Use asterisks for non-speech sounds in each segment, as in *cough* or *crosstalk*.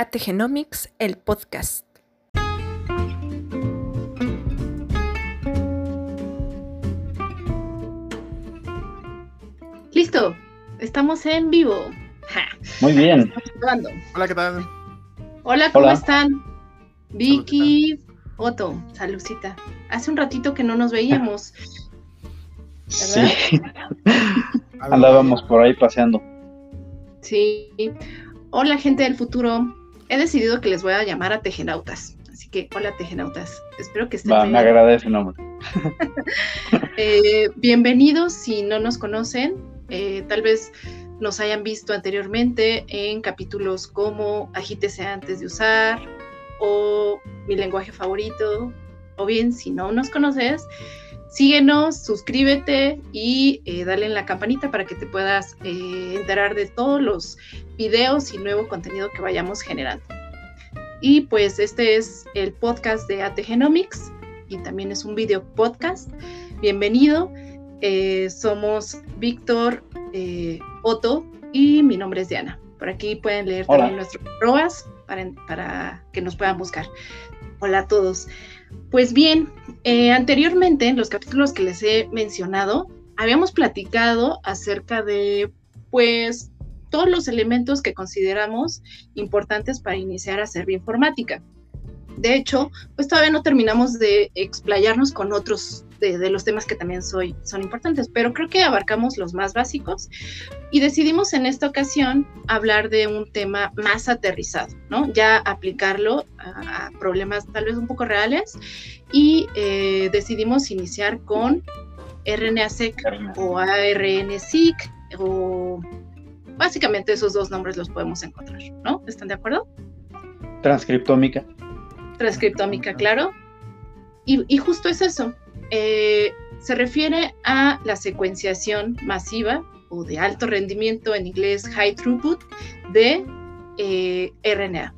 AT Genomics, el podcast. Listo, estamos en vivo. Muy bien. Hola, ¿qué tal? Hola, ¿cómo están? Vicky, Otto, saludcita. Hace un ratito que no nos veíamos. Sí. *laughs* Andábamos por ahí paseando. Sí. Hola, gente del futuro. He decidido que les voy a llamar a tejenautas. Así que, hola, tejenautas. Espero que estén Va, bien. me agradece el nombre. *laughs* Eh, bienvenidos si no nos conocen. Eh, tal vez nos hayan visto anteriormente en capítulos como Agítese antes de usar o Mi lenguaje favorito. O bien, si no nos conoces, síguenos, suscríbete y eh, dale en la campanita para que te puedas eh, enterar de todos los videos y nuevo contenido que vayamos generando. Y pues este es el podcast de AT Genomics y también es un video podcast. Bienvenido. Eh, somos Víctor, Otto y mi nombre es Diana. Por aquí pueden leer Hola. también nuestros pruebas para, para que nos puedan buscar. Hola a todos. Pues bien, eh, anteriormente en los capítulos que les he mencionado, habíamos platicado acerca de, pues, todos los elementos que consideramos importantes para iniciar a hacer bioinformática. De hecho, pues todavía no terminamos de explayarnos con otros de, de los temas que también soy, son importantes, pero creo que abarcamos los más básicos y decidimos en esta ocasión hablar de un tema más aterrizado, ¿no? Ya aplicarlo a, a problemas tal vez un poco reales y eh, decidimos iniciar con RNA-seq o ARN-seq o básicamente esos dos nombres los podemos encontrar, ¿no? ¿Están de acuerdo? Transcriptómica. transcriptómica, claro. Y, y justo es eso. Eh, se refiere a la secuenciación masiva o de alto rendimiento, en inglés high throughput, de eh, RNA.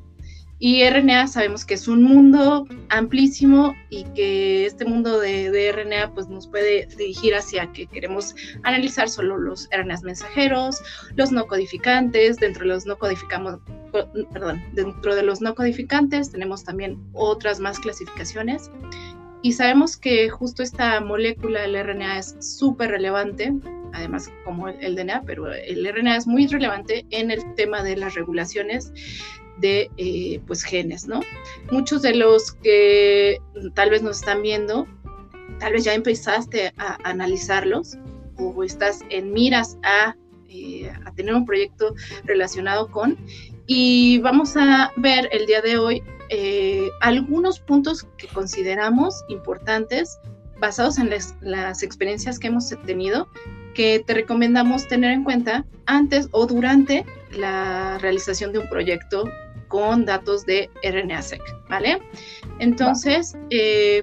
Y RNA sabemos que es un mundo amplísimo y que este mundo de, RNA pues, nos puede dirigir hacia que queremos analizar solo los RNAs mensajeros, los no codificantes, dentro de los no codificamos, perdón, dentro de los no codificantes tenemos también otras más clasificaciones y sabemos que justo esta molécula del RNA es súper relevante, además como el, DNA, pero el RNA es muy relevante en el tema de las regulaciones de eh, pues genes, ¿no? Muchos de los que tal vez nos están viendo, tal vez ya empezaste a, analizarlos o estás en miras a, eh, a tener un proyecto relacionado con y vamos a ver el día de hoy eh, algunos puntos que consideramos importantes basados en las, experiencias que hemos tenido que te recomendamos tener en cuenta antes o durante la realización de un proyecto con datos de RNA-seq, ¿vale? Entonces, eh,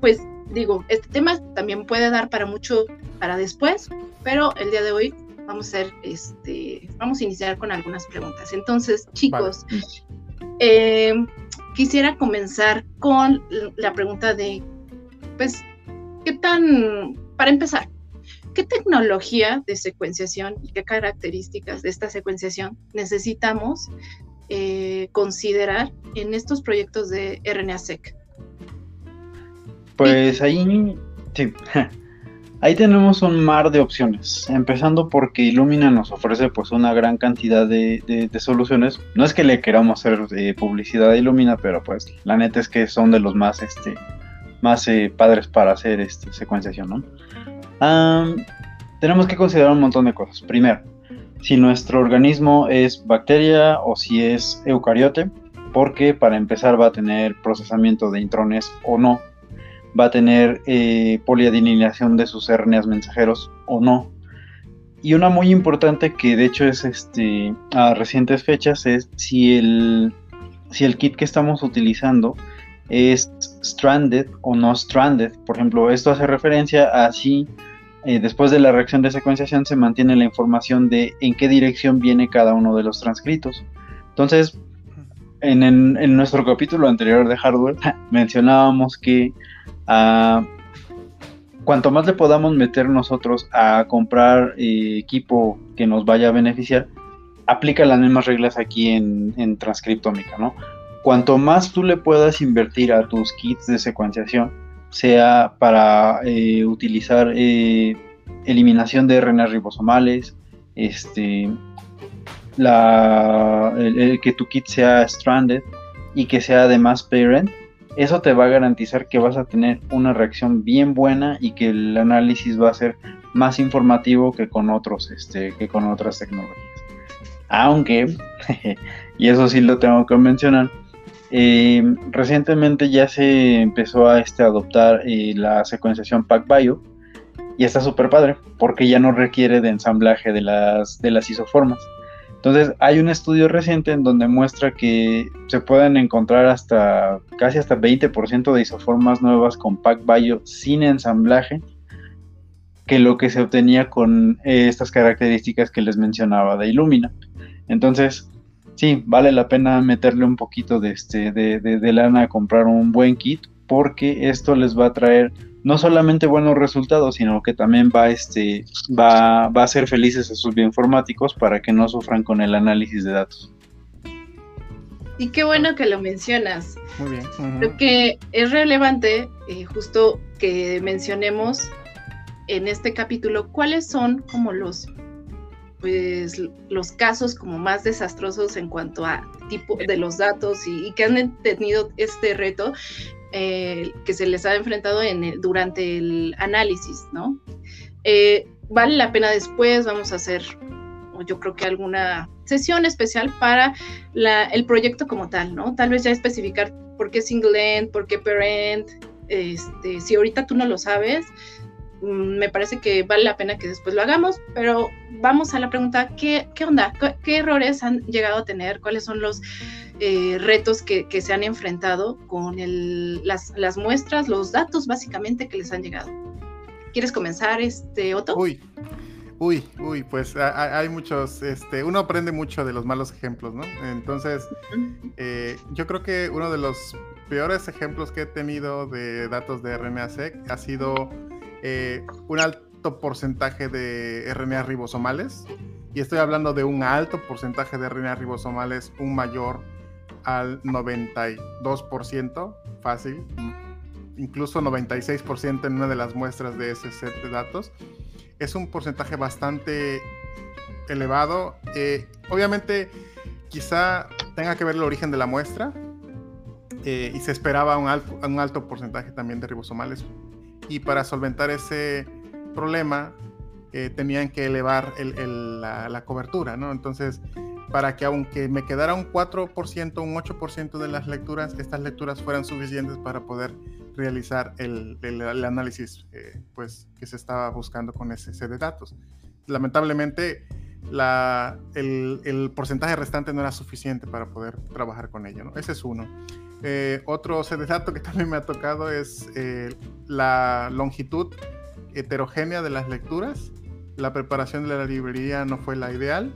pues digo, este tema también puede dar para mucho para después, pero el día de hoy vamos a hacer, este, vamos a iniciar con algunas preguntas. Entonces, chicos, vale. eh, quisiera comenzar con la pregunta de, pues, ¿qué tan, para empezar, qué tecnología de secuenciación y qué características de esta secuenciación necesitamos eh, considerar en estos proyectos de RNA-seq? Pues ahí, sí. Ahí tenemos un mar de opciones, empezando porque Illumina nos ofrece pues una gran cantidad de, de, soluciones. No es que le queramos hacer eh, publicidad a Illumina, pero pues la neta es que son de los más, este, más eh, padres para hacer este, secuenciación, ¿no? Um, tenemos que considerar un montón de cosas. Primero, si nuestro organismo es bacteria o si es eucariote, porque para empezar va a tener procesamiento de intrones o no va a tener eh, poliadinilación de sus RNAs mensajeros o no. Y una muy importante que de hecho es este, a recientes fechas es si el, si el kit que estamos utilizando es stranded o no stranded. Por ejemplo, esto hace referencia a si eh, después de la reacción de secuenciación se mantiene la información de en qué dirección viene cada uno de los transcritos. Entonces, en, en, en nuestro capítulo anterior de hardware *laughs* mencionábamos que Uh, cuanto más le podamos meter nosotros a comprar eh, equipo que nos vaya a beneficiar, aplica las mismas reglas aquí en, transcriptómica, ¿no? Cuanto más tú le puedas invertir a tus kits de secuenciación, sea para eh, utilizar eh, eliminación de RNA ribosomales, este, que tu kit sea stranded y que sea además parent, eso te va a garantizar que vas a tener una reacción bien buena y que el análisis va a ser más informativo que con otros, este, que con otras tecnologías. Aunque, *laughs* y eso sí lo tengo que mencionar, eh, recientemente ya se empezó a este, adoptar eh, la secuenciación PacBio y está súper padre porque ya no requiere de ensamblaje de las, de las isoformas. Entonces hay un estudio reciente en donde muestra que se pueden encontrar hasta casi hasta 20% de isoformas nuevas con PacBio sin ensamblaje que lo que se obtenía con eh, estas características que les mencionaba de Illumina. Entonces, sí, vale la pena meterle un poquito de, este, de, lana a comprar un buen kit porque esto les va a traer no solamente buenos resultados, sino que también va, este, va, va a hacer felices a sus bioinformáticos para que no sufran con el análisis de datos. Y qué bueno que lo mencionas. Muy bien. Creo que es relevante eh, justo que mencionemos en este capítulo cuáles son como los pues los casos como más desastrosos en cuanto a tipo de los datos y, que han tenido este reto eh, que se les ha enfrentado en durante el análisis, ¿no? Eh, vale la pena después, vamos a hacer yo creo que alguna sesión especial para el proyecto como tal, ¿no? Tal vez ya especificar por qué single end, por qué parent, este, si ahorita tú no lo sabes, Mm, me parece que vale la pena que después lo hagamos, pero vamos a la pregunta, ¿qué, qué onda? ¿Qué, errores han llegado a tener? ¿Cuáles son los eh, retos que, se han enfrentado con las, las, muestras, los datos básicamente que les han llegado? ¿Quieres comenzar, este, Otto? Uy, uy, uy, pues hay muchos, este, uno aprende mucho de los malos ejemplos, ¿no? Entonces, eh, yo creo que uno de los peores ejemplos que he tenido de datos de RNA-seq ha sido eh, un alto porcentaje de RNA ribosomales. Y estoy hablando de un alto porcentaje de RNA ribosomales, un mayor al 92%, fácil, incluso 96% en una de las muestras de ese set de datos. Es un porcentaje bastante elevado. Eh, obviamente, quizá tenga que ver el origen de la muestra. Eh, y se esperaba un alto, un alto porcentaje también de ribosomales y para solventar ese problema eh, tenían que elevar la, cobertura, ¿no? Entonces, para que aunque me quedara un 4%, un 8% de las lecturas, estas lecturas fueran suficientes para poder realizar el, análisis eh, pues, que se estaba buscando con ese set de datos. Lamentablemente, la, el, porcentaje restante no era suficiente para poder trabajar con ello. Ese es uno. Eh, otro set de datos que *laughs* también me ha tocado es eh, la longitud heterogénea de las lecturas. La preparación de la librería no fue la ideal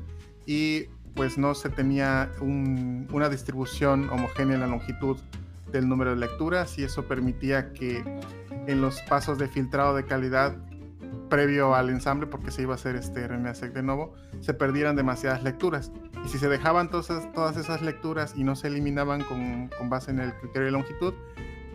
y pues no se tenía una distribución homogénea en la longitud del número de lecturas y eso permitía que en los pasos de filtrado de calidad previo al ensamble, porque se iba a hacer este RNA-seq de nuevo, se perdieran demasiadas lecturas. Y si se dejaban todas, todas esas lecturas y no se eliminaban con, con, base en el criterio de longitud,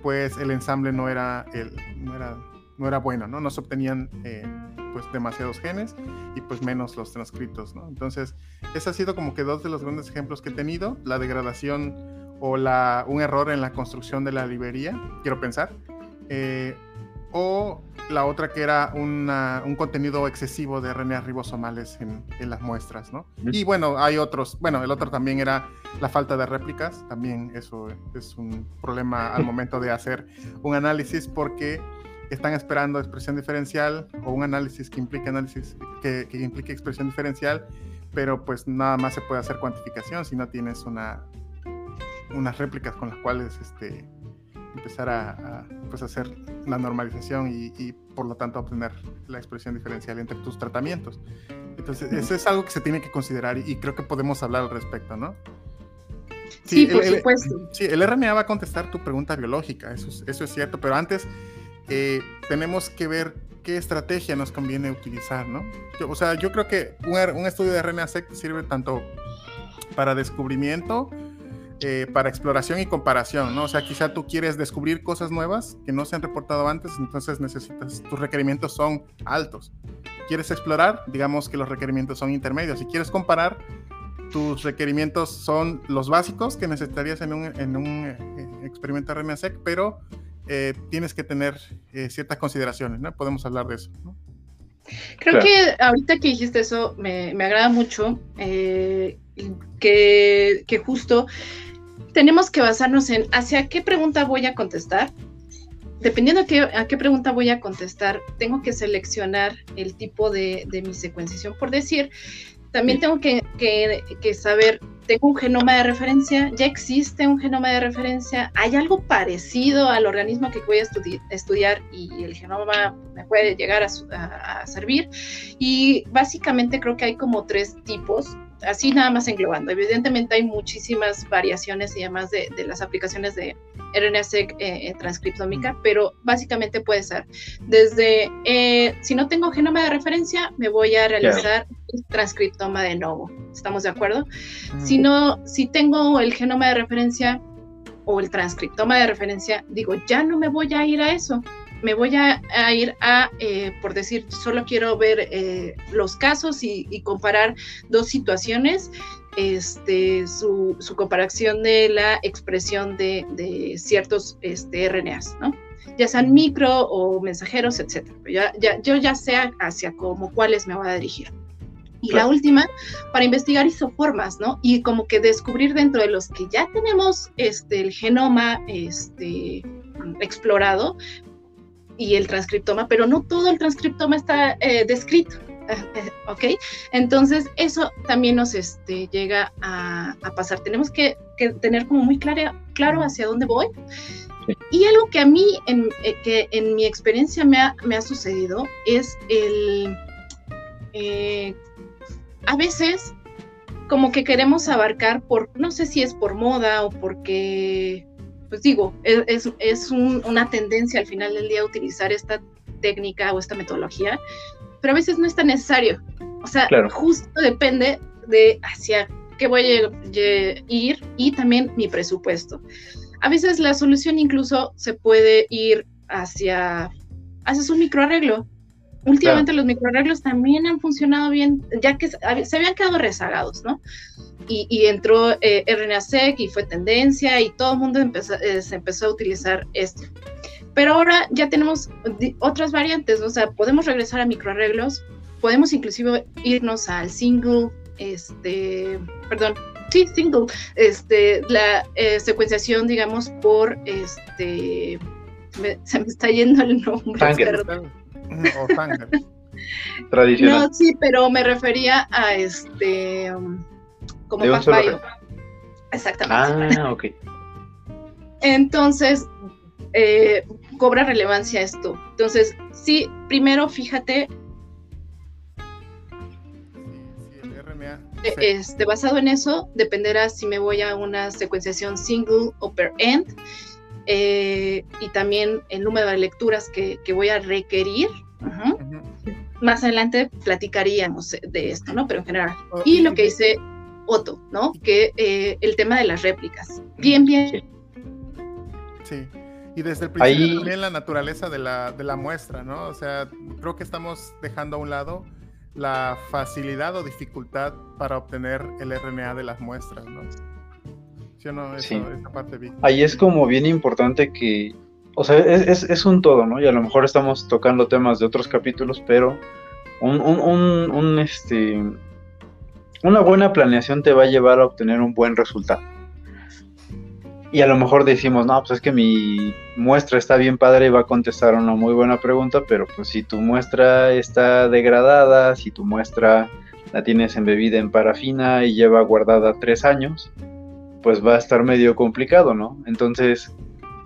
pues el ensamble no era, el, no era, no era bueno, ¿no? No se obtenían eh, pues demasiados genes y pues menos los transcritos, ¿no? Entonces, ese ha sido como que dos de los grandes ejemplos que he tenido, la degradación o la, un error en la construcción de la librería, quiero pensar. Eh, o la otra que era un contenido excesivo de RNA ribosomales en, las muestras, ¿no? Y bueno, hay otros, bueno, el otro también era la falta de réplicas, también eso es un problema al momento de hacer un análisis porque están esperando expresión diferencial o un análisis que implique análisis que, que implique expresión diferencial, pero pues nada más se puede hacer cuantificación si no tienes una unas réplicas con las cuales este empezar a, pues, hacer la normalización y, por lo tanto obtener la expresión diferencial entre tus tratamientos. Entonces, eso es algo que se tiene que considerar y, creo que podemos hablar al respecto, ¿no? Sí, por supuesto. sí, el RNA va a contestar tu pregunta biológica, eso es, eso es cierto, pero antes eh, tenemos que ver qué estrategia nos conviene utilizar, ¿no? o sea, yo creo que un, un estudio de RNA-seq sirve tanto para descubrimiento, eh, para exploración y comparación, ¿no? O sea, quizá tú quieres descubrir cosas nuevas que no se han reportado antes, entonces necesitas, tus requerimientos son altos. ¿Quieres explorar? Digamos que los requerimientos son intermedios. Si quieres comparar, tus requerimientos son los básicos que necesitarías en un, en un eh, experimento RNA-seq, pero eh, tienes que tener ciertas consideraciones, ¿no? Podemos hablar de eso, ¿no? Creo que ahorita que dijiste eso, me, me agrada mucho que, que, justo tenemos que basarnos en hacia qué pregunta voy a contestar. Dependiendo a qué, a qué pregunta voy a contestar, tengo que seleccionar el tipo de, de mi secuenciación. Por decir, también tengo que, que, que, saber, tengo un genoma de referencia, ya existe un genoma de referencia, hay algo parecido al organismo que voy a estudiar y el genoma me puede llegar a, a, servir. Y básicamente creo que hay como tres tipos así nada más englobando. Evidentemente hay muchísimas variaciones y además de, las aplicaciones de RNA-seq eh, transcriptómica, pero básicamente puede ser desde, eh, si no tengo genoma de referencia, me voy a realizar transcriptoma de nuevo. ¿Estamos de acuerdo? Si no, si tengo el genoma de referencia o el transcriptoma de referencia, digo, ya no me voy a ir a eso me voy a, ir a, eh, por decir, solo quiero ver eh, los casos y, comparar dos situaciones, este, su, comparación de la expresión de, ciertos este, RNAs, ¿no? ya sean micro o mensajeros, etc. Ya, ya, yo ya sé hacia cómo, cuáles me voy a dirigir. Y la última, para investigar isoformas, ¿no? Y como que descubrir dentro de los que ya tenemos este, el genoma este, explorado, y el transcriptoma, pero no todo el transcriptoma está eh, descrito. ¿Ok? Entonces, eso también nos este, llega a, pasar. Tenemos que, tener como muy claro, claro hacia dónde voy. Y algo que a mí, en, eh, que en mi experiencia me ha, me ha sucedido, es el... Eh, a veces como que queremos abarcar por, no sé si es por moda o porque pues digo, es, es una tendencia al final del día utilizar esta técnica o esta metodología, pero a veces no es tan necesario. O sea, justo depende de hacia qué voy a ir y también mi presupuesto. A veces la solución incluso se puede ir hacia, haces un microarreglo. Últimamente los microarreglos también han funcionado bien, ya que se habían quedado rezagados, ¿no? y, entró eh, RNA-seq y fue tendencia y todo el mundo empezó, eh, se empezó a utilizar esto. Pero ahora ya tenemos otras variantes, o sea, podemos regresar a microarreglos, podemos inclusive irnos al single, este, perdón, sí, single, este, la eh, secuenciación, digamos, por, este, se me está yendo el nombre. O *laughs* Tradicional. No, sí, pero me refería a este como PacBio. Exactamente. Ah, ok. Entonces, eh, cobra relevancia esto. Entonces, sí, primero fíjate. Eh, este, basado en eso, dependerá si me voy a una secuenciación single o per end eh, y también el número de lecturas que, voy a requerir. Más adelante platicaríamos de esto, ¿no? Pero en general. Y lo que dice Otto, ¿no? Que eh, el tema de las réplicas. Bien, bien. Sí. Y desde el principio también la naturaleza de la, de la muestra, ¿no? O sea, creo que estamos dejando a un lado la facilidad o dificultad para obtener el RNA de las muestras, ¿no? ¿Sí o no? Eso, sí. Esa parte Ahí es como bien importante que, o sea, es, es, un todo, ¿no? Y a lo mejor estamos tocando temas de otros capítulos, pero un, un, un, un este, una buena planeación te va a llevar a obtener un buen resultado. Y a lo mejor decimos, no, pues es que mi muestra está bien padre y va a contestar una muy buena pregunta, pero pues si tu muestra está degradada, si tu muestra la tienes embebida en parafina y lleva guardada tres años, pues va a estar medio complicado, ¿no? Entonces,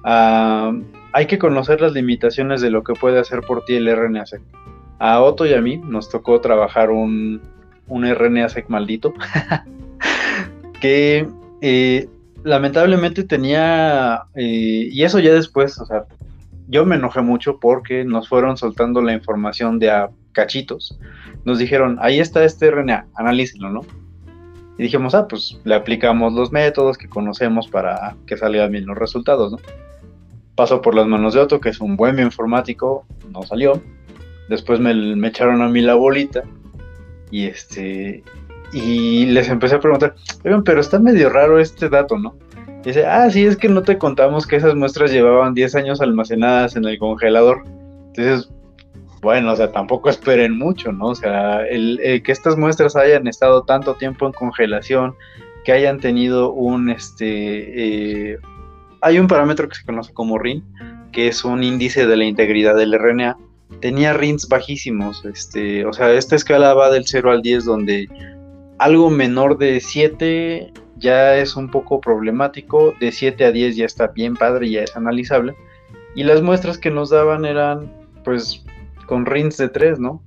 ah, hay que conocer las limitaciones de lo que puede hacer por ti el RNA-seq. A Otto y a mí nos tocó trabajar un, un RNA-seq maldito, *laughs* que eh, lamentablemente tenía, eh, y eso ya después, o sea, yo me enojé mucho porque nos fueron soltando la información de a cachitos. Nos dijeron, ahí está este RNA, analícenlo, ¿no? Y dijimos, ah, pues le aplicamos los métodos que conocemos para que salgan bien los resultados, ¿no? Pasó por las manos de Otto, que es un buen bioinformático, no salió. Después me, me echaron a mí la bolita y este y les empecé a preguntar, pero está medio raro este dato, ¿no? dice, ah, sí, es que no te contamos que esas muestras llevaban 10 años almacenadas en el congelador. Entonces, bueno, o sea, tampoco *laughs* esperen mucho, ¿no? O sea, el, que estas muestras hayan estado tanto tiempo en congelación, que hayan tenido un, este, eh, hay un parámetro que se conoce como RIN, que es un índice de la integridad del RNA. Tenía RINs bajísimos, este, o sea, esta escala va del 0 al 10, donde algo menor de 7 ya es un poco problemático, de 7 a 10 ya está bien padre, ya es analizable. Y las muestras que nos daban eran pues con rins de 3, ¿no?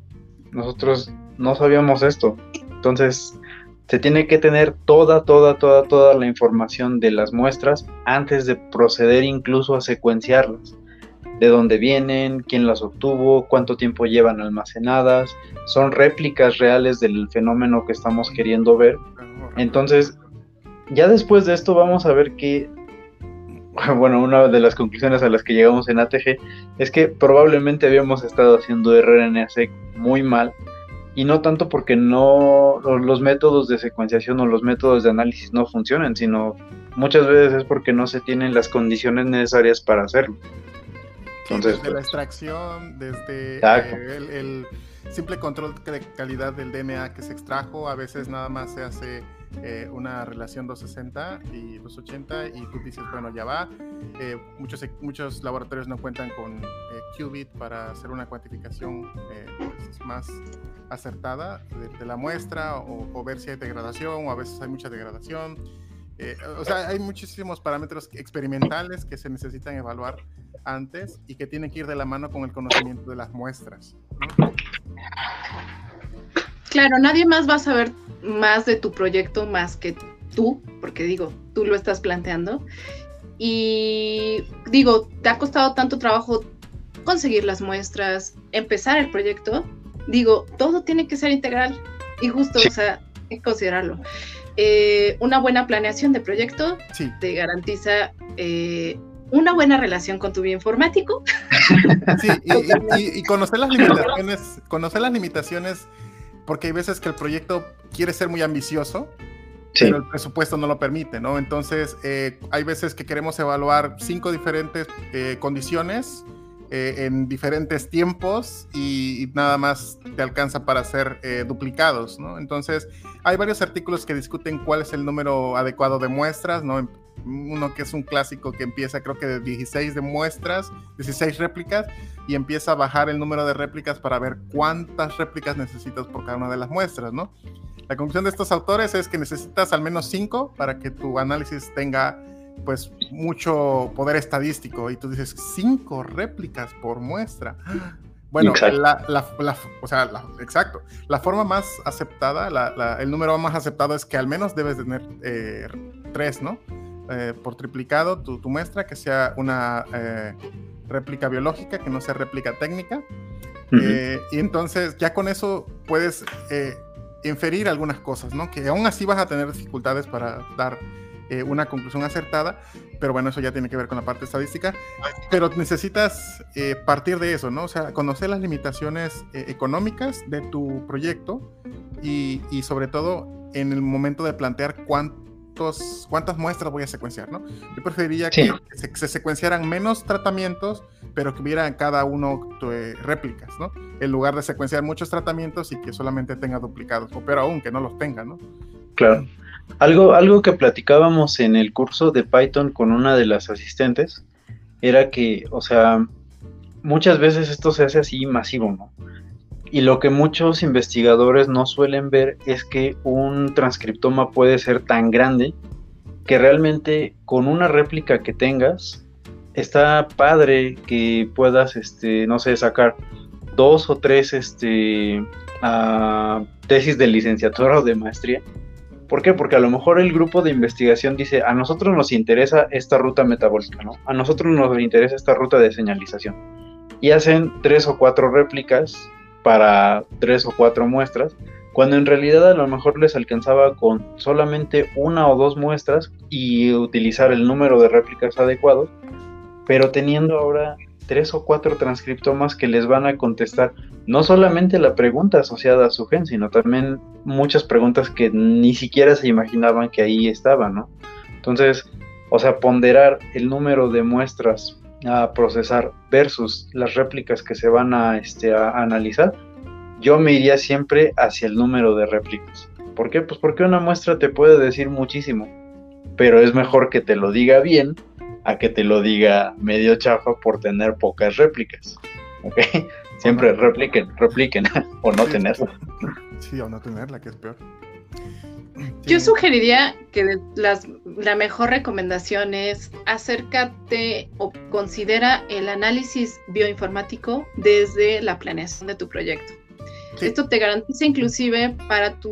Nosotros no sabíamos esto. Entonces, se tiene que tener toda, toda, toda, toda la información de las muestras antes de proceder incluso a secuenciarlas de dónde vienen, quién las obtuvo, cuánto tiempo llevan almacenadas, son réplicas reales del fenómeno que estamos queriendo ver. Entonces, ya después de esto vamos a ver que, *laughs* bueno, una de las conclusiones a las que llegamos en ATG es que probablemente habíamos estado haciendo RNA-seq muy mal y no tanto porque no los métodos de secuenciación o los métodos de análisis no funcionen, sino muchas veces es porque no se tienen las condiciones necesarias para hacerlo. Desde la pues, extracción, desde eh, el, simple control de calidad del DNA que se extrajo, a veces nada más se hace eh, una relación 260 y 280 y tú dices, bueno, ya va. Eh, muchos, muchos laboratorios no cuentan con qubit para hacer una cuantificación pues, más acertada de, la muestra o, o, ver si hay degradación o a veces hay mucha degradación. o sea, hay muchísimos parámetros experimentales que se necesitan evaluar antes y que tiene que ir de la mano con el conocimiento de las muestras. Claro, nadie más va a saber más de tu proyecto más que tú, porque digo, tú lo estás planteando. Y digo, te ha costado tanto trabajo conseguir las muestras, empezar el proyecto. Digo, todo tiene que ser integral y justo, o sea, hay que considerarlo. Eh, una buena planeación de proyecto te garantiza eh, una buena relación con tu bioinformático. Sí, y, conocer las *laughs* limitaciones, conocer las limitaciones, porque hay veces que el proyecto quiere ser muy ambicioso, pero el presupuesto no lo permite, ¿no? Entonces, eh, hay veces que queremos evaluar cinco diferentes eh, condiciones eh, en diferentes tiempos y, nada más te alcanza para hacer duplicados, ¿no? Entonces, hay varios artículos que discuten cuál es el número adecuado de muestras, ¿no? Uno que es un clásico que empieza creo que de 16 de muestras, 16 réplicas, y empieza a bajar el número de réplicas para ver cuántas réplicas necesitas por cada una de las muestras, ¿no? La conclusión de estos autores es que necesitas al menos 5 para que tu análisis tenga pues mucho poder estadístico y tú dices 5 réplicas por muestra. Bueno, la, la, o sea, exacto. La forma más aceptada, el número más aceptado es que al menos debes tener eh, tres, ¿no? Eh, por triplicado tu, muestra, que sea una eh, réplica biológica, que no sea réplica técnica. Eh, y entonces ya con eso puedes inferir algunas cosas, ¿no? Que aún así vas a tener dificultades para dar una conclusión acertada, pero bueno, eso ya tiene que ver con la parte estadística. Pero necesitas partir de eso, ¿no? O sea, conocer las limitaciones económicas de tu proyecto y, y sobre todo en el momento de plantear cuánto cuántas muestras voy a secuenciar, ¿no? Yo preferiría que, se, secuenciaran menos tratamientos, pero que hubiera cada uno eh, réplicas, ¿no? En lugar de secuenciar muchos tratamientos y que solamente tenga duplicados, o pero aún que no los tenga, ¿no? Claro. Algo, algo que platicábamos en el curso de Python con una de las asistentes era que, o sea, muchas veces esto se hace así masivo, ¿no? Y lo que muchos investigadores no suelen ver es que un transcriptoma puede ser tan grande que realmente con una réplica que tengas, está padre que puedas, este, no sé, sacar dos o tres este, ah, tesis de licenciatura o de maestría. ¿Por qué? Porque a lo mejor el grupo de investigación dice, a nosotros nos interesa esta ruta metabólica, ¿no? A nosotros nos interesa esta ruta de señalización. Y hacen tres o cuatro réplicas para tres o cuatro muestras, cuando en realidad a lo mejor les alcanzaba con solamente una o dos muestras y utilizar el número de réplicas adecuados, pero teniendo ahora tres o cuatro transcriptomas que les van a contestar no solamente la pregunta asociada a su gen, sino también muchas preguntas que ni siquiera se imaginaban que ahí estaban, ¿no? Entonces, o sea, ponderar el número de muestras a procesar versus las réplicas que se van a, este, a analizar, yo me iría siempre hacia el número de réplicas. ¿Por qué? Pues porque una muestra te puede decir muchísimo, pero es mejor que te lo diga bien a que te lo diga medio chafa por tener pocas réplicas. ¿Ok? *laughs* Siempre repliquen, repliquen, *laughs* o no tenerla. Sí, o no tenerla, que es peor. Yo sugeriría que las, la mejor recomendación es acércate o considera el análisis bioinformático desde la planeación de tu proyecto. Esto te garantiza inclusive para tu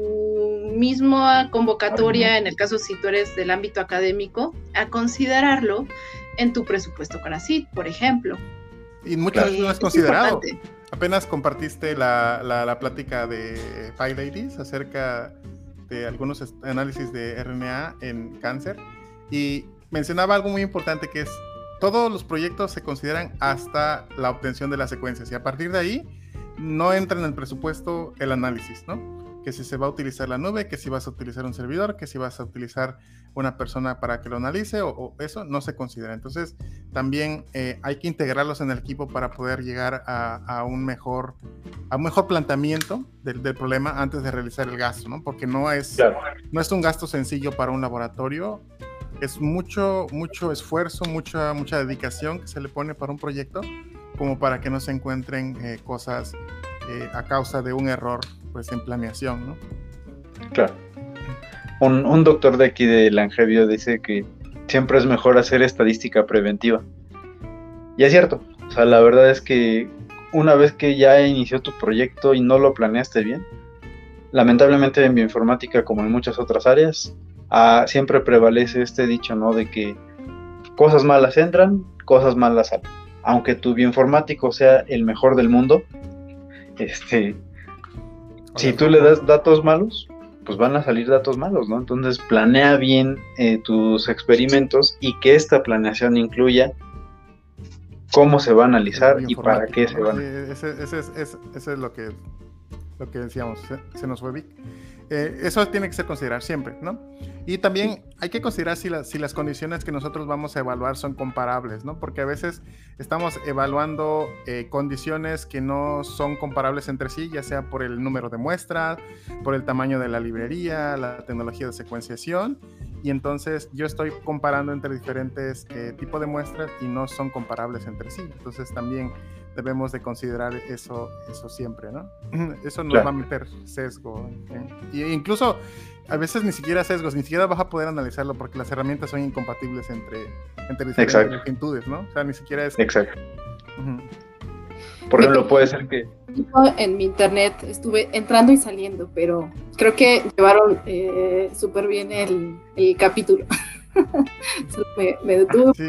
misma convocatoria, en el caso si tú eres del ámbito académico, a considerarlo en tu presupuesto con ACID, por ejemplo. Y muchas veces no es considerado. Apenas compartiste la, la, plática de Five Ladies acerca algunos análisis de RNA en cáncer y mencionaba algo muy importante que es todos los proyectos se consideran hasta la obtención de las secuencias y a partir de ahí no entra en el presupuesto el análisis, ¿no? Que si se va a utilizar la nube, que si vas a utilizar un servidor, que si vas a utilizar una persona para que lo analice o, eso no se considera. Entonces, también eh, hay que integrarlos en el equipo para poder llegar a, un, mejor, a un mejor planteamiento del, problema antes de realizar el gasto, ¿no? Porque no es, no es un gasto sencillo para un laboratorio. Es mucho, mucho esfuerzo, mucha, mucha dedicación que se le pone para un proyecto como para que no se encuentren eh, cosas eh, a causa de un error pues en planeación, ¿no? Claro. Un, doctor de aquí de Langevio dice que siempre es mejor hacer estadística preventiva. Y es cierto, o sea, la verdad es que una vez que ya inició tu proyecto y no lo planeaste bien, lamentablemente en bioinformática como en muchas otras áreas, ah, siempre prevalece este dicho, ¿no? De que cosas malas entran, cosas malas salen aunque tu bioinformático sea el mejor del mundo, este, si tú le das datos malos, pues van a salir datos malos, ¿no? Entonces planea bien eh, tus experimentos y que esta planeación incluya cómo se va a analizar y para qué se van. Ese, ese, ese, ese es lo que, lo que decíamos, se, nos fue Vic. Eh, eso tiene que ser considerar siempre, ¿no? Y también hay que considerar si, si las condiciones que nosotros vamos a evaluar son comparables, ¿no? Porque a veces estamos evaluando eh, condiciones que no son comparables entre sí, ya sea por el número de muestras, por el tamaño de la librería, la tecnología de secuenciación, y entonces yo estoy comparando entre diferentes eh, tipos de muestras y no son comparables entre sí. Entonces también debemos de considerar eso, eso siempre, ¿no? *clears throat* Eso nos va a meter sesgo. Y incluso a veces ni siquiera sesgos, ni siquiera vas a poder analizarlo porque las herramientas son incompatibles entre, entre diferentes actitudes, ¿no? O sea, ni siquiera es... Exacto. Por ejemplo, puede ser que... En mi internet estuve entrando y saliendo, pero creo que llevaron eh, súper bien el, el capítulo. *laughs* me, me detuvo. Sí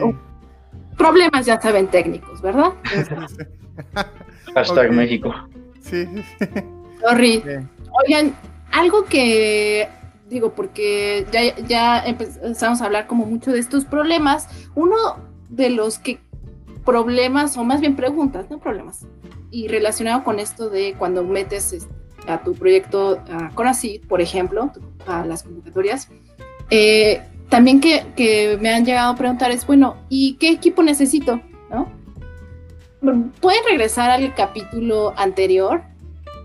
problemas, ya saben, técnicos, ¿verdad? *laughs* Hashtag México. Sí. Sorry. *laughs* Oigan, algo que digo, porque ya, ya empezamos a hablar como mucho de estos problemas. Uno de los que problemas, o más bien preguntas, no problemas, y relacionado con esto de cuando metes a tu proyecto a Conacyt, por ejemplo, a las convocatorias, eh, también que, me han llegado a preguntar es, bueno, ¿y qué equipo necesito? ¿No? Pueden regresar al capítulo anterior,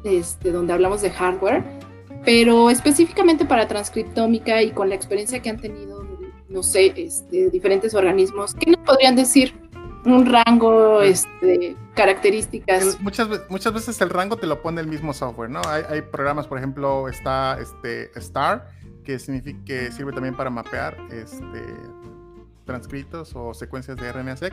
este, donde hablamos de hardware, pero específicamente para transcriptómica y con la experiencia que han tenido, no sé, este, diferentes organismos, ¿qué nos podrían decir? Un rango, este, características. Muchas, muchas veces el rango te lo pone el mismo software, ¿no? Hay, hay programas, por ejemplo, está este, Star, que, significa, que sirve también para mapear este, transcritos o secuencias de RNA-seq,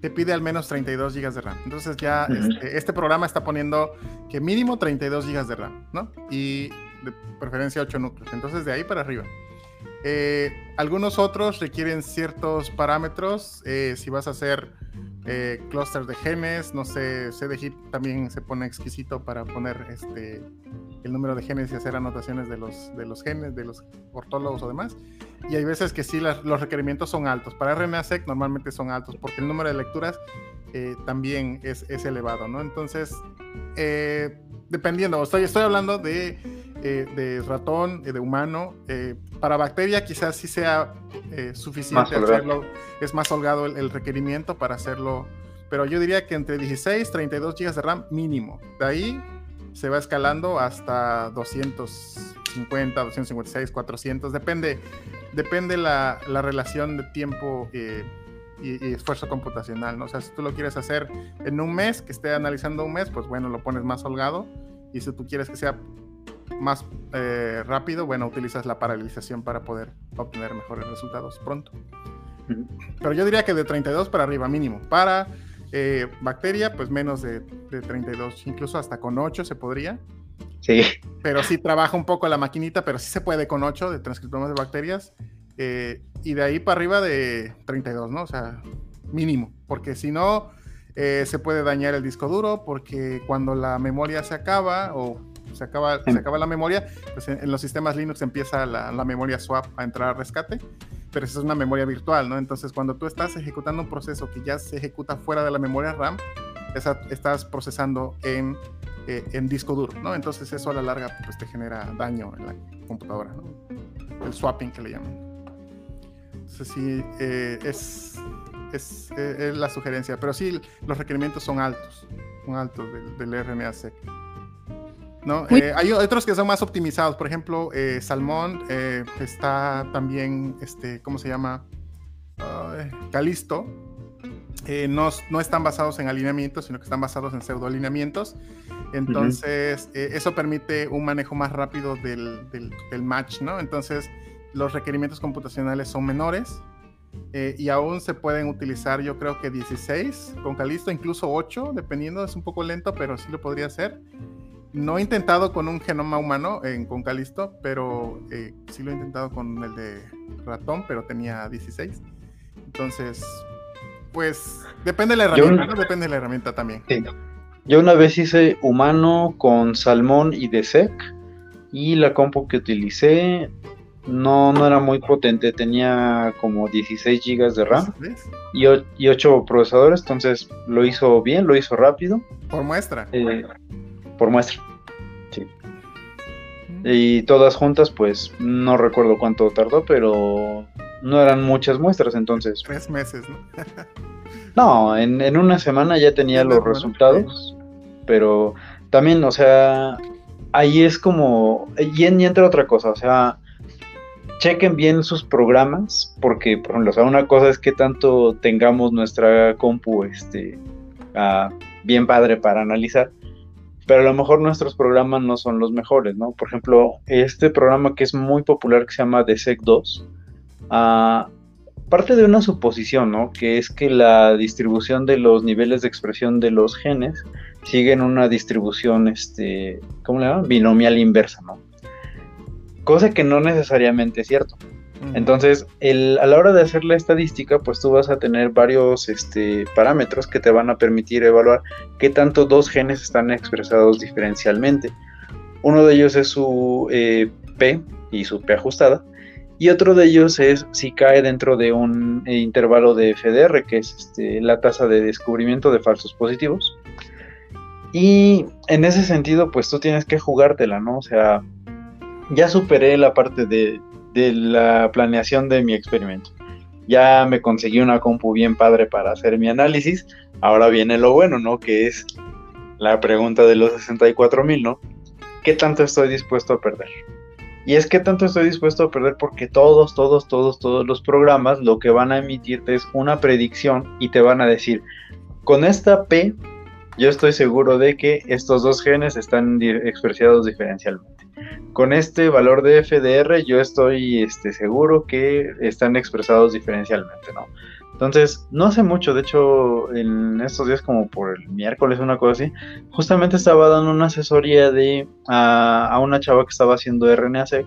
te pide al menos 32 GB de RAM. Entonces ya este, este, programa está poniendo que mínimo 32 GB de RAM, ¿no? Y de preferencia 8 núcleos. Entonces de ahí para arriba. Eh, algunos otros requieren ciertos parámetros. Eh, si vas a hacer eh, clúster de genes, no sé, CDHIP también se pone exquisito para poner este el número de genes y hacer anotaciones de los, de los genes, de los ortólogos o demás. Y hay veces que sí los requerimientos son altos. Para RNA-seq normalmente son altos porque el número de lecturas eh, también es, es, elevado, ¿no? Entonces, eh, dependiendo, estoy, estoy hablando de, eh, de ratón, de humano. para bacteria quizás sí sea suficiente hacerlo, es más holgado el, el requerimiento para hacerlo pero yo diría que entre 16 y 32 GB de RAM mínimo. De ahí se va escalando hasta 250, 256, 400, depende, depende la, la relación de tiempo eh, y, esfuerzo computacional, ¿no? O sea, si tú lo quieres hacer en un mes, que esté analizando un mes, pues bueno, lo pones más holgado, y si tú quieres que sea más eh, rápido, bueno, utilizas la paralización para poder obtener mejores resultados pronto. Pero yo diría que de 32 para arriba mínimo, para eh, bacteria, pues menos de, 32, incluso hasta con 8 se podría. Sí. Pero sí trabaja un poco la maquinita, pero sí se puede con 8 de transcriptomas de bacterias. Eh, y de ahí para arriba de 32, ¿no? O sea, mínimo. Porque si no, eh, se puede dañar el disco duro, porque cuando la memoria se acaba o se acaba, se acaba la memoria, pues en, los sistemas Linux empieza la, la memoria swap a entrar a rescate pero esa es una memoria virtual, ¿no? Entonces, cuando tú estás ejecutando un proceso que ya se ejecuta fuera de la memoria RAM, estás procesando en, eh, en disco duro, ¿no? Entonces, eso a la larga pues, te genera daño en la computadora, ¿no? El swapping que le llaman. Entonces, sí, eh, es, es, eh, es, la sugerencia, pero sí, los requerimientos son altos, son altos del, del RNA-seq. ¿no? Eh, hay otros que son más optimizados, por ejemplo, eh, Salmón está también, este, ¿cómo se llama? Calisto. No, no, están basados en alineamientos, sino que están basados en pseudoalineamientos. Entonces, eso permite un manejo más rápido del, del, match, ¿no? Entonces, los requerimientos computacionales son menores. y aún se pueden utilizar, yo creo que 16 con Calisto, incluso 8, dependiendo, es un poco lento, pero sí lo podría hacer. No he intentado con un genoma humano en, con Calisto, pero eh, sí lo he intentado con el de ratón, pero tenía 16. Entonces, pues depende de la herramienta, Depende de la herramienta también. Yo una vez hice humano con salmón y de sec y la compu que utilicé no, no era muy potente, tenía como 16 GB de RAM y, y 8 procesadores, entonces lo hizo bien, lo hizo rápido. Por muestra. Eh, por muestra. Sí. Y todas juntas, pues no recuerdo cuánto tardó, pero no eran muchas muestras entonces. Tres meses, ¿no? *laughs* no, en, una semana ya tenía los resultados, pero también, o sea, ahí es como, y, entra otra cosa, o sea, chequen bien sus programas, porque, por ejemplo, o sea, una cosa es que tanto tengamos nuestra compu, este, ah, bien padre para analizar, pero a lo mejor nuestros programas no son los mejores, ¿no? Por ejemplo, este programa que es muy popular que se llama DSEC2, ah, parte de una suposición, ¿no? Que es que la distribución de los niveles de expresión de los genes siguen una distribución, este, ¿cómo le llaman? Binomial inversa, ¿no? Cosa que no necesariamente es cierto. Entonces, a la hora de hacer la estadística, pues tú vas a tener varios este, parámetros que te van a permitir evaluar qué tanto dos genes están expresados diferencialmente. Uno de ellos es su eh, P y su P ajustada. Y otro de ellos es si cae dentro de un eh, intervalo de FDR, que es este, la tasa de descubrimiento de falsos positivos. Y en ese sentido, pues tú tienes que jugártela, ¿no? O sea, ya superé la parte de de la planeación de mi experimento. Ya me conseguí una compu bien padre para hacer mi análisis. Ahora viene lo bueno, ¿no? Que es la pregunta de los 64 mil, ¿no? ¿Qué tanto estoy dispuesto a perder? Y es que tanto estoy dispuesto a perder porque todos, todos, todos, todos los programas lo que van a emitirte es una predicción y te van a decir, con esta P, yo estoy seguro de que estos dos genes están expresados diferencialmente con este valor de FDR yo estoy este, seguro que están expresados diferencialmente, ¿no? Entonces, no hace mucho, de hecho, en estos días como por el miércoles, una cosa así, justamente estaba dando una asesoría de a, una chava que estaba haciendo RNA-seq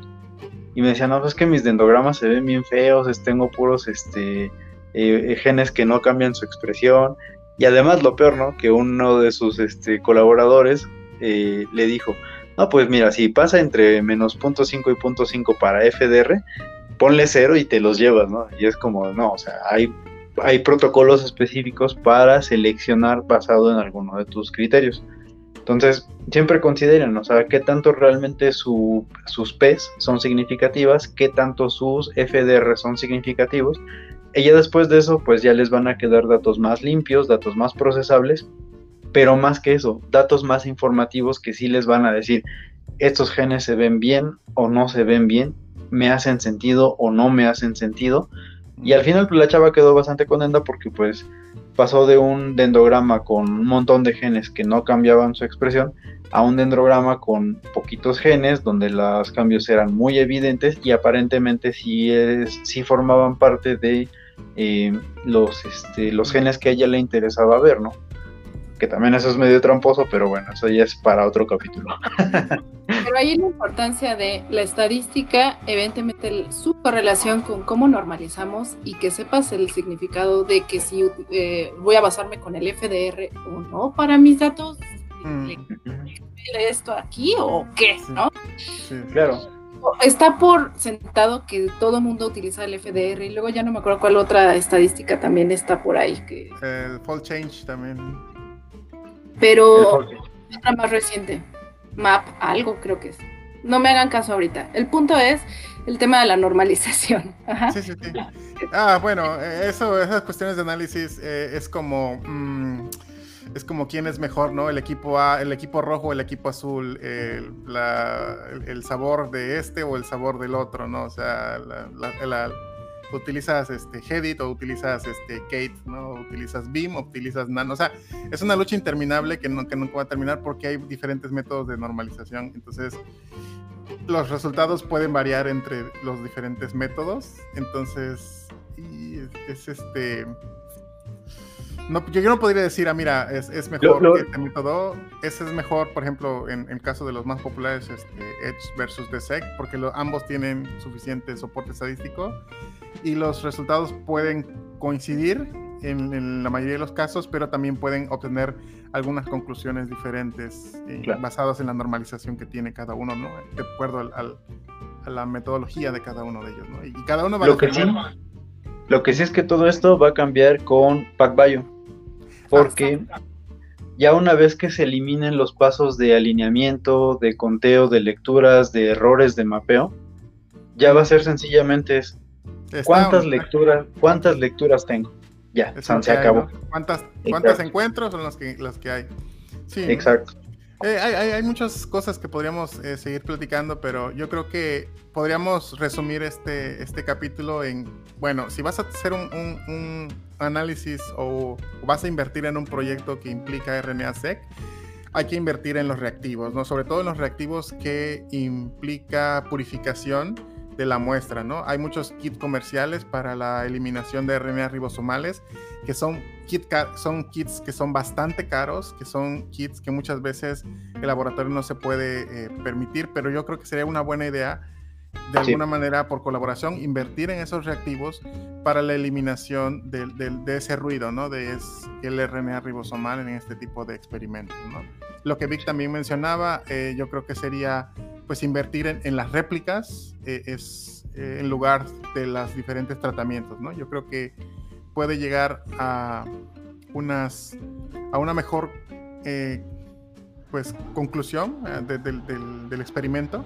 y me decía, no, pues es que mis dendrogramas se ven bien feos, tengo puros este, eh, genes que no cambian su expresión y además lo peor, ¿no? Que uno de sus este, colaboradores eh, le dijo, no, pues mira, si pasa entre menos punto .5 y punto .5 para FDR, ponle cero y te los llevas, ¿no? Y es como, no, o sea, hay, hay protocolos específicos para seleccionar basado en alguno de tus criterios. Entonces, siempre consideren, o sea, qué tanto realmente su, sus P's son significativas, qué tanto sus FDR son significativos. Y ya después de eso, pues ya les van a quedar datos más limpios, datos más procesables, pero más que eso, datos más informativos que sí les van a decir, estos genes se ven bien o no se ven bien, me hacen sentido o no me hacen sentido. Y al final pues, la chava quedó bastante contenta porque pues pasó de un dendrograma con un montón de genes que no cambiaban su expresión a un dendrograma con poquitos genes donde los cambios eran muy evidentes y aparentemente sí, es, sí formaban parte de eh, los, este, los genes que a ella le interesaba ver, ¿no? Que también eso es medio tramposo, pero bueno, eso ya es para otro capítulo. *laughs* Pero ahí la importancia de la estadística, evidentemente su correlación con cómo normalizamos y que sepas el significado de que si eh, voy a basarme con el FDR o no para mis datos, mm. esto aquí o qué, ¿no? Sí, claro. Está por sentado que todo el mundo utiliza el FDR y luego ya no me acuerdo cuál otra estadística también está por ahí. Que... El fall change también. Pero otra más reciente, Map, algo creo que es. No me hagan caso ahorita. El punto es el tema de la normalización. *laughs* Sí, sí, sí. Ah, bueno, eso, esas cuestiones de análisis eh, es como mm, es como quién es mejor, ¿no? El equipo A, el equipo rojo, el equipo azul, el, el sabor de este o el sabor del otro, ¿no? O sea, la, utilizas este Hedit o utilizas este Kate, ¿no? utilizas Beam, utilizas Nano. O sea, es una lucha interminable que nunca va a terminar porque hay diferentes métodos de normalización. Entonces, los resultados pueden variar entre los diferentes métodos. Entonces, y es, este. No, yo, no podría decir, ah, mira, es, es mejor este método. Ese es mejor, por ejemplo, en el caso de los más populares, este, Edge versus DSEC, porque ambos tienen suficiente soporte estadístico y los resultados pueden coincidir en, la mayoría de los casos, pero también pueden obtener algunas conclusiones diferentes eh, basadas en la normalización que tiene cada uno, ¿no? De acuerdo al, a la metodología de cada uno de ellos, ¿no? Y cada uno va lo a que sí, Lo que sí es que todo esto va a cambiar con PacBio, porque ya una vez que se eliminen los pasos de alineamiento, de conteo, de lecturas, de errores de mapeo, ya va a ser sencillamente ¿Cuántas lecturas, cuántas lecturas tengo? Ya, se acabó. ¿Cuántas, ¿Cuántos encuentros son los que, los que hay? Sí. Exacto. Eh, hay, muchas cosas que podríamos eh, seguir platicando, pero yo creo que podríamos resumir este, este capítulo en, bueno, si vas a hacer un, análisis o, vas a invertir en un proyecto que implica RNA-seq, hay que invertir en los reactivos, ¿no? Sobre todo en los reactivos que implica purificación de la muestra, ¿no? Hay muchos kits comerciales para la eliminación de RNA ribosomales que son, kit son kits que son bastante caros, que son kits que muchas veces el laboratorio no se puede eh, permitir, pero yo creo que sería una buena idea de alguna manera por colaboración invertir en esos reactivos para la eliminación de, ese ruido, ¿no? De el RNA ribosomal en este tipo de experimentos, ¿no? Lo que Vic también mencionaba, eh, yo creo que sería pues invertir en, las réplicas eh, es eh, en lugar de los diferentes tratamientos, ¿no? Yo creo que puede llegar a unas a una mejor eh, pues conclusión del, experimento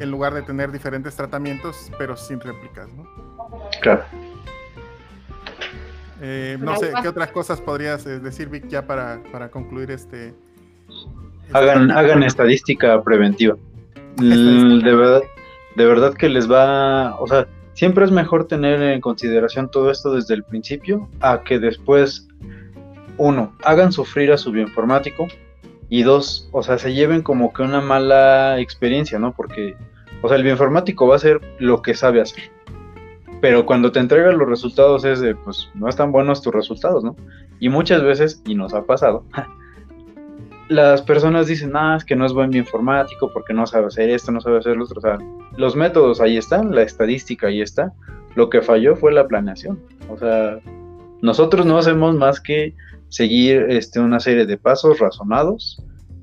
en lugar de tener diferentes tratamientos pero sin réplicas, ¿no? Claro. no sé, ¿qué otras cosas podrías decir, Vic, ya para, para concluir este, este hagan, hagan estadística preventiva. Mm, de verdad, de verdad que les va, o sea, siempre es mejor tener en consideración todo esto desde el principio a que después, uno, hagan sufrir a su bioinformático y dos, o sea, se lleven como que una mala experiencia, ¿no? Porque, o sea, el bioinformático va a hacer lo que sabe hacer. Pero cuando te entregan los resultados es de, pues, no están buenos tus resultados, ¿no? Y muchas veces, y nos ha pasado, *laughs* las personas dicen, ah, es que no es buen bioinformático porque no sabe hacer esto, no sabe hacer lo otro. O sea, los métodos ahí están, la estadística ahí está. Lo que falló fue la planeación. O sea, nosotros no hacemos más que seguir este, una serie de pasos razonados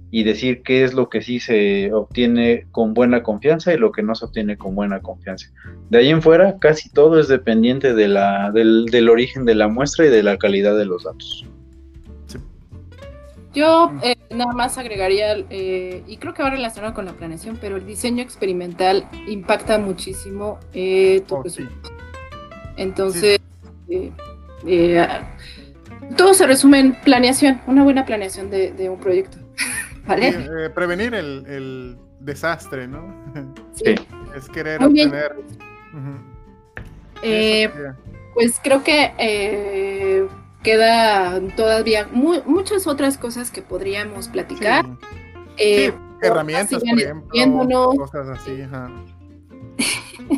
y decir qué es lo que sí se obtiene con buena confianza y lo que no se obtiene con buena confianza. De ahí en fuera, casi todo es dependiente de la, del, origen de la muestra y de la calidad de los datos. Yo eh, nada más agregaría, eh, y creo que va relacionado con la planeación, pero el diseño experimental impacta muchísimo eh, tu oh, Entonces, todo se resume en planeación, una buena planeación de un proyecto. Eh, prevenir el, desastre, ¿no? *laughs* Sí. es querer obtener. Eh, pues creo que eh, quedan todavía muchas otras cosas que podríamos platicar. herramientas, por ejemplo, cosas así. *laughs*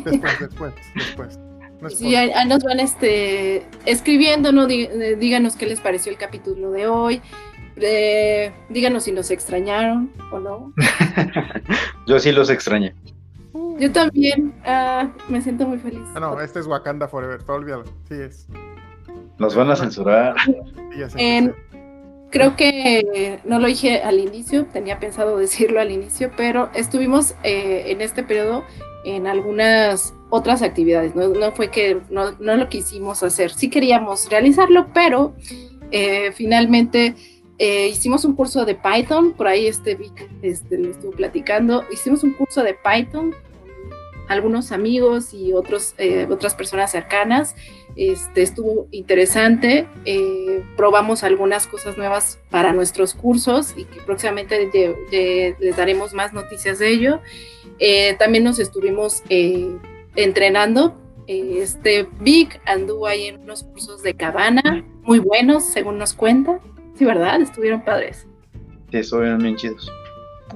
Después, después, después. sí, ahí nos van este, escribiendo, ¿no? Díganos qué les pareció el capítulo de hoy. Eh, díganos si nos extrañaron o no. *laughs* Yo sí los extrañé. Yo también. Ah, me siento muy feliz. Ah, no, este es Wakanda Forever. Olvídalo. Sí es. Nos van a censurar. creo que no lo dije al inicio, tenía pensado decirlo al inicio, pero estuvimos eh, en este periodo en algunas otras actividades. No, fue que no, lo quisimos hacer. Sí queríamos realizarlo, pero eh, finalmente eh, hicimos un curso de Python, por ahí este Vic este, lo estuvo platicando. Hicimos un curso de Python algunos amigos y otros, eh, otras personas cercanas. Este, estuvo interesante. Eh, probamos algunas cosas nuevas para nuestros cursos y que próximamente les daremos más noticias de ello. también nos estuvimos entrenando. este Vic anduvo ahí en unos cursos de cabana, muy buenos, según nos cuenta. Sí, ¿verdad? Estuvieron padres. Sí, estuvieron bien chidos.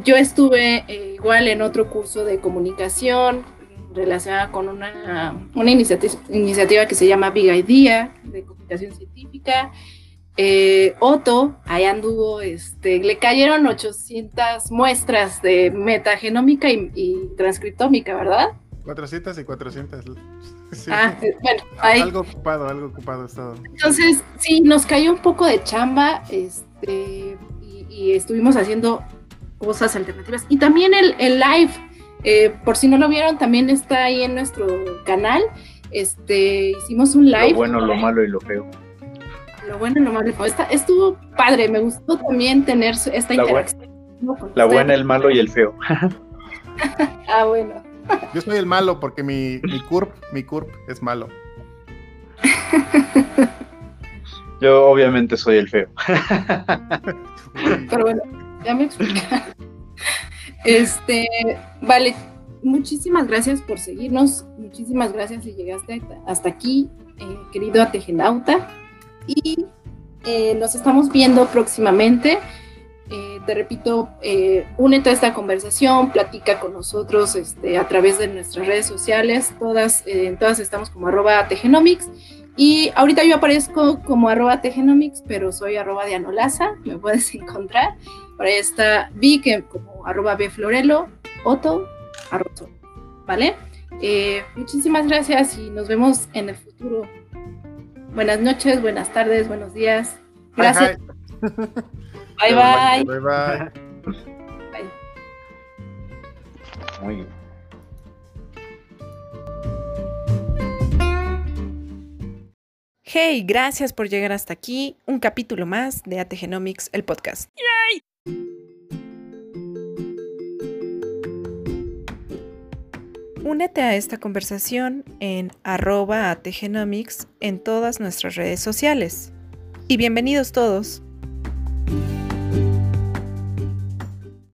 Yo estuve eh, igual en otro curso de comunicación relacionada con una, una iniciativa, que se llama Big Idea de comunicación científica. Eh, Otto, ahí anduvo, este, le cayeron 800 muestras de metagenómica y, y transcriptómica, ¿verdad? 400 y 400. Ah, bueno, Algo ocupado, algo ocupado estado. Entonces, sí, nos cayó un poco de chamba este, y, estuvimos haciendo cosas alternativas. Y también el, live, eh, por si no lo vieron, también está ahí en nuestro canal. Este, hicimos un live. Lo bueno, lo malo y lo feo. Lo bueno, lo malo y lo feo. estuvo padre, me gustó también tener esta interacción. la buena, el malo y el feo. *laughs* ah, bueno. Yo soy el malo porque mi, mi CURP, mi CURP es malo. Yo obviamente soy el feo. *laughs* Pero bueno, ya me explicaron. Este, vale, muchísimas gracias por seguirnos. Muchísimas gracias si llegaste hasta aquí, eh, querido Ategenauta. Y eh, nos estamos viendo próximamente. Eh, te repito, eh, únete a esta conversación, platica con nosotros este, a través de nuestras redes sociales, todas, eh, todas estamos como arroba tegenomics. Y ahorita yo aparezco como arroba tegenomics, pero soy arroba dianolaza, *laughs* me puedes encontrar. Por ahí está Vic como arroba bflorelo, Otto, arroba, ¿vale? Eh, muchísimas gracias y nos vemos en el futuro. Buenas noches, buenas tardes, buenos días. Gracias. *laughs* Bye bye. Bye bye. bye. Muy bien. Hey, gracias por llegar hasta aquí. Un capítulo más de ATGenomics, el podcast. ¡Yay! Únete a esta conversación en arroba ATGenomics en todas nuestras redes sociales. Y bienvenidos todos.